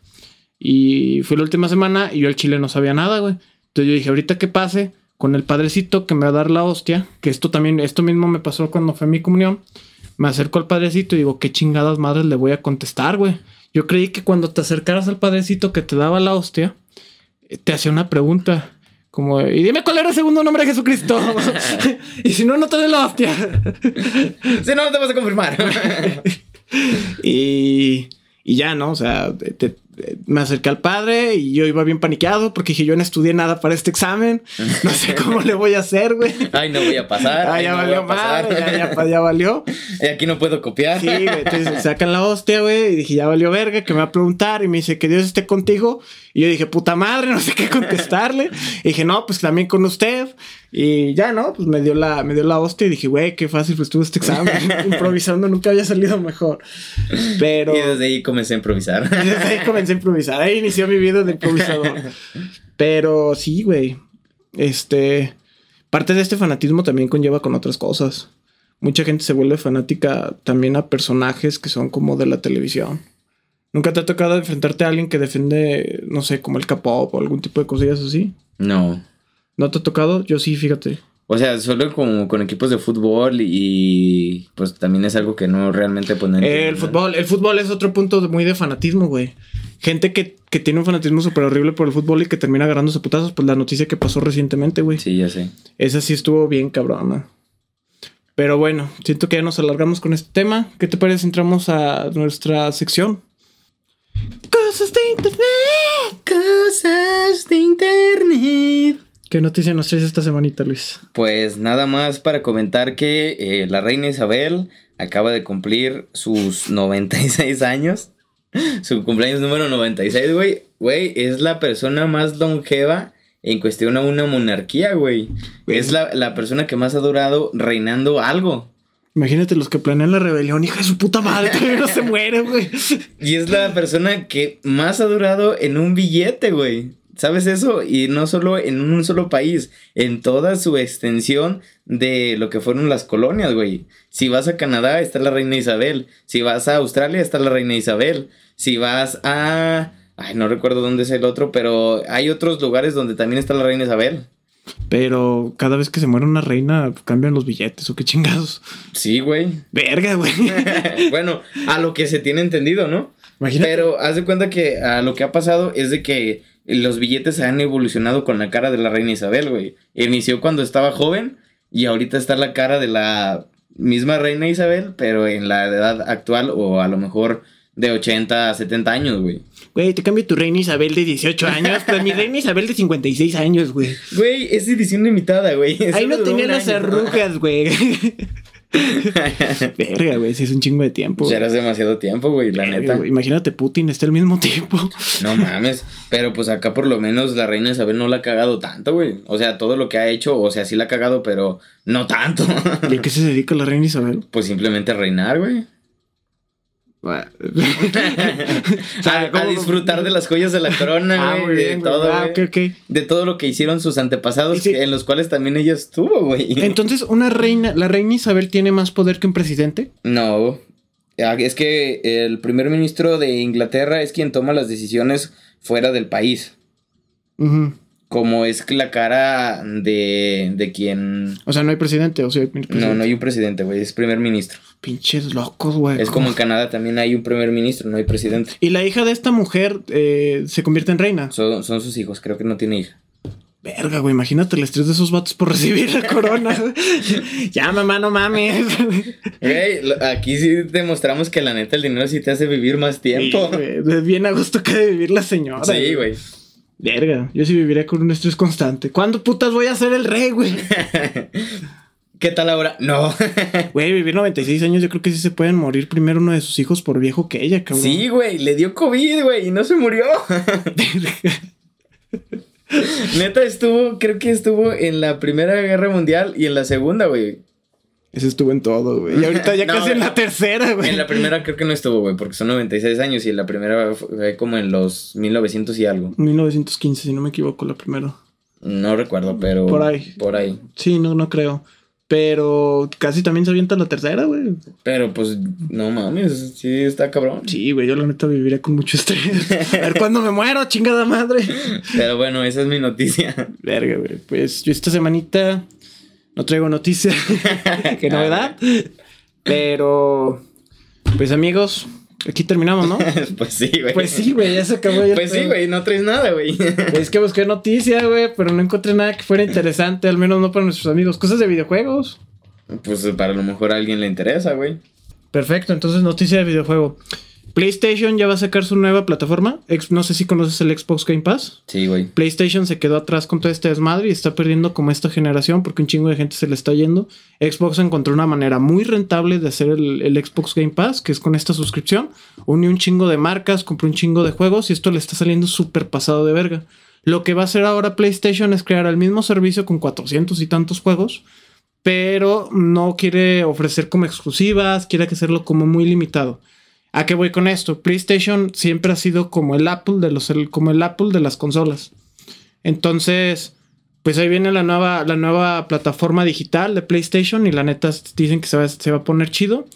Y fue la última semana y yo el chile no sabía nada, güey. Entonces yo dije, ahorita que pase con el padrecito que me va a dar la hostia, que esto también, esto mismo me pasó cuando fue mi comunión, me acerco al padrecito y digo, ¿qué chingadas madres le voy a contestar, güey? Yo creí que cuando te acercaras al padrecito que te daba la hostia, eh, te hacía una pregunta. Como, y dime cuál era el segundo nombre de Jesucristo. y si no, no te dé la hostia. Si no, no te vas a confirmar. y, y ya, ¿no? O sea, te- me acerqué al padre y yo iba bien paniqueado porque dije, yo no estudié nada para este examen. No sé cómo le voy a hacer, güey. Ay, no voy a pasar. Ay, ya no valió ya, ya, ya valió. Y aquí no puedo copiar. Sí, güey. Entonces sacan la hostia, güey. Y dije, ya valió verga, que me va a preguntar. Y me dice, que Dios esté contigo. Y yo dije, puta madre, no sé qué contestarle. Y dije, no, pues también con usted. Y ya, ¿no? Pues me dio la, me dio la hostia y dije, güey, qué fácil estuvo este examen. Improvisando nunca había salido mejor. Pero. Y desde ahí comencé a improvisar. Desde ahí comencé a improvisar. Ahí inició mi vida de improvisador. Pero sí, güey. Este. Parte de este fanatismo también conlleva con otras cosas. mucha gente se vuelve fanática también a personajes que son como de la televisión. ¿Nunca te ha tocado enfrentarte a alguien que defiende, no sé, como el K-pop o algún tipo de cosillas así? No. ¿No te ha tocado? Yo sí, fíjate. O sea, solo como con equipos de fútbol y pues también es algo que no realmente ponen. el fútbol, el fútbol es otro punto muy de fanatismo, güey. Gente que, que tiene un fanatismo súper horrible por el fútbol y que termina agarrándose putazos, pues la noticia que pasó recientemente, güey. Sí, ya sé. Esa sí estuvo bien cabrona. Pero bueno, siento que ya nos alargamos con este tema. ¿Qué te parece si entramos a nuestra sección? Cosas de internet. Cosas de internet. ¿Qué noticia nos traes esta semanita, Luis? Pues nada más para comentar que eh, la reina Isabel acaba de cumplir sus 96 años. Su cumpleaños número 96, güey. Güey, es la persona más longeva en cuestión a una monarquía, güey. Es la, la persona que más ha durado reinando algo. Imagínate los que planean la rebelión, hija de su puta madre, todavía no se muere, güey. Y es la persona que más ha durado en un billete, güey. ¿Sabes eso? Y no solo en un solo país, en toda su extensión de lo que fueron las colonias, güey. Si vas a Canadá, está la reina Isabel. Si vas a Australia, está la reina Isabel. Si vas a... Ay, no recuerdo dónde es el otro, pero hay otros lugares donde también está la reina Isabel. Pero cada vez que se muere una reina, cambian los billetes o qué chingados. Sí, güey. Verga, güey. bueno, a lo que se tiene entendido, ¿no? Imagínate. Pero haz de cuenta que a lo que ha pasado es de que los billetes han evolucionado con la cara de la reina Isabel, güey. Inició cuando estaba joven y ahorita está la cara de la misma reina Isabel, pero en la edad actual o a lo mejor de 80 a 70 años, güey. Güey, te cambio tu reina Isabel de 18 años, pero mi reina Isabel de 56 años, güey. Güey, es edición limitada, güey. Ahí no tenía las año. arrugas, güey. Verga, güey, sí es un chingo de tiempo. Ya era demasiado tiempo, güey, la Verga, neta. Imagínate, Putin está al mismo tiempo. No mames, pero pues acá por lo menos la reina Isabel no la ha cagado tanto, güey. O sea, todo lo que ha hecho, o sea, sí la ha cagado, pero no tanto. ¿Y a qué se dedica la reina Isabel? pues simplemente a reinar, güey. A, a disfrutar de las joyas de la corona, Ah, güey, de bien, todo, Ah. De todo lo que hicieron sus antepasados, sí. en los cuales también ella estuvo, güey. Entonces, una reina, la reina Isabel tiene más poder que un presidente. No, Ah, es que el primer ministro de Inglaterra es quien toma las decisiones fuera del país. Ujú. Como es la cara de, de quien... O sea, no hay presidente, o sea, hay presidente. No, no hay un presidente, güey, es primer ministro. Pinches locos, güey. Es como en Canadá también hay un primer ministro, no hay presidente. Y la hija de esta mujer eh, se convierte en reina. Son, son sus hijos, creo que no tiene hija. Verga, güey, imagínate el estrés de esos vatos por recibir la corona. ya, mamá, no mames. Güey, aquí sí demostramos que la neta el dinero sí te hace vivir más tiempo. Sí, güey, bien a gusto que de vivir la señora. Sí, güey. Verga, yo sí viviría con un estrés constante. ¿Cuándo putas voy a ser el rey, güey? ¿Qué tal ahora? No. Güey, vivir 96 años, yo creo que sí se pueden morir primero uno de sus hijos por viejo que ella, cabrón. sí, güey, le dio COVID, güey, y no se murió. Neta estuvo, creo que estuvo en la Primera Guerra Mundial y en la Segunda, güey. Ese estuvo en todo, güey. Y ahorita ya No, casi en la tercera, güey. En la primera creo que no estuvo, güey, porque son 96 años y en la primera fue como en los 1900 y algo. 1915, si no me equivoco, la primera. No recuerdo, pero... Por ahí. Por ahí. Sí, no, no creo. Pero casi también se avienta la tercera, güey. Pero pues, no mames, sí está cabrón. Sí, güey, yo la neta viviría con mucho estrés. A ver cuándo me muero, chingada madre. Pero bueno, esa es mi noticia. Verga, güey. Pues yo esta semanita no traigo noticia. Qué novedad. Pero, pues amigos, aquí terminamos, ¿no? pues sí, güey. Pues sí, güey, ya se acabó. ya Pues sí, güey, no traes nada, güey. Es que busqué noticia, güey, pero no encontré nada que fuera interesante, al menos no para nuestros amigos. Cosas de videojuegos. pues para lo mejor a alguien le interesa, güey. Perfecto, entonces noticia de videojuego. PlayStation ya va a sacar su nueva plataforma. No sé si conoces el Xbox Game Pass. Sí, güey. PlayStation se quedó atrás con todo este desmadre y está perdiendo como esta generación porque un chingo de gente se le está yendo. Xbox encontró una manera muy rentable de hacer el, el Xbox Game Pass, que es con esta suscripción. Unió un chingo de marcas, compró un chingo de juegos y esto le está saliendo súper pasado de verga. Lo que va a hacer ahora PlayStation es crear el mismo servicio con 400 y tantos juegos, pero no quiere ofrecer como exclusivas, quiere hacerlo como muy limitado. ¿A qué voy con esto? PlayStation siempre ha sido como el Apple de los como el Apple de las consolas. Entonces, pues ahí viene la nueva, la nueva plataforma digital de PlayStation y la neta dicen que se va, se va a poner chido.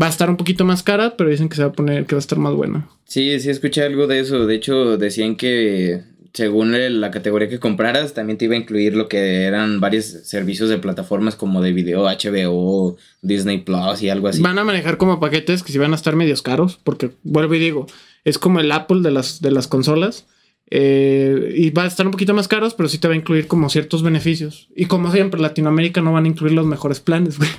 Va a estar un poquito más cara, pero dicen que se va a poner, que va a estar más buena. Sí, sí escuché algo de eso. De hecho, decían que según la categoría que compraras, también te iba a incluir lo que eran varios servicios de plataformas como de video, HBO, Disney Plus y algo así. Van a manejar como paquetes que sí van a estar medios caros, porque vuelvo y digo, es como el Apple de las, de las consolas. Eh, y va a estar un poquito más caros, pero sí te va a incluir como ciertos beneficios. Y como siempre, Latinoamérica no van a incluir los mejores planes, güey.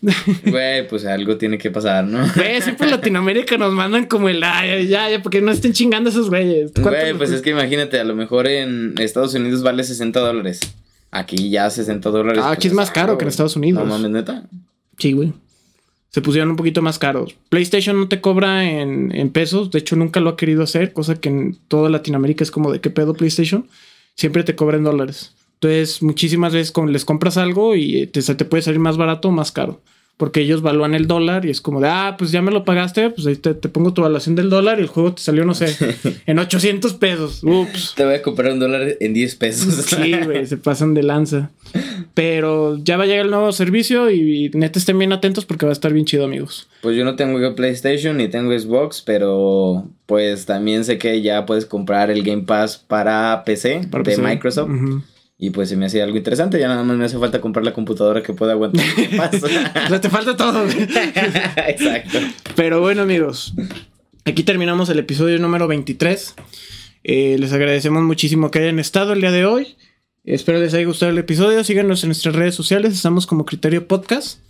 Güey, pues algo tiene que pasar, ¿no? Güey, siempre Latinoamérica nos mandan como el ay, ya, ya, porque no estén chingando esos güeyes. ¿Cuánto Güey, pues es que imagínate, a lo mejor en Estados Unidos vale 60 dólares. Aquí ya 60 dólares. Ah, aquí pues, es más caro que en. Estados Unidos. No mames, neta. Sí, güey. Se pusieron un poquito más caros. PlayStation no te cobra en, pesos. De hecho, nunca lo ha querido hacer. Cosa que en toda Latinoamérica es como de qué pedo PlayStation. Siempre te cobra en dólares. Entonces, muchísimas veces les compras algo y se te puede salir más barato o más caro. Porque ellos valúan el dólar y es como de, ah, pues ya me lo pagaste, pues ahí te, te pongo tu evaluación del dólar y el juego te salió, no sé, en 800 pesos. Ups. Te voy a comprar un dólar en 10 pesos. Sí, güey, se pasan de lanza. Pero ya va a llegar el nuevo servicio y neta estén bien atentos porque va a estar bien chido, amigos. Pues yo no tengo PlayStation ni tengo Xbox, pero pues también sé que ya puedes comprar el Game Pass para PC Para de PC. Microsoft. Ujú. Y pues se me hacía algo interesante. Ya nada más me hace falta comprar la computadora que pueda aguantar el Game Pass. O sea, te falta todo. Exacto. Pero bueno, amigos, aquí terminamos el episodio número 23. Eh, les agradecemos muchísimo que hayan estado el día de hoy. Espero les haya gustado el episodio. Síganos en nuestras redes sociales. Estamos como Criterio Podcast.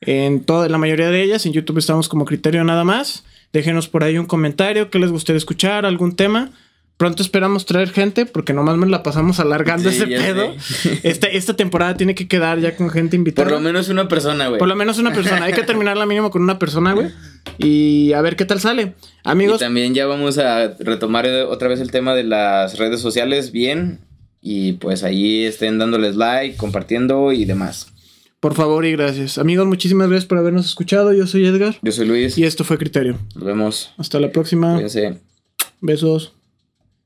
En toda la mayoría de ellas. En YouTube estamos como Criterio nada más. Déjenos por ahí un comentario. ¿Qué les gustaría escuchar? ¿Algún tema? Pronto esperamos traer gente porque nomás me la pasamos alargando Sí, ese pedo. sé. Esta, esta temporada tiene que quedar ya con gente invitada. Por lo menos una persona, güey. Por lo menos una persona. Hay que terminarla mínimo con una persona, güey. Y a ver qué tal sale. Y Amigos, también ya vamos a retomar otra vez el tema de las redes sociales bien. Y pues ahí estén dándoles like, compartiendo y demás. por favor y gracias. Amigos, muchísimas gracias por habernos escuchado. Yo soy Edgar. Yo soy Luis. Y esto fue Criterio. Nos vemos. Hasta la próxima. Cuídense. Besos.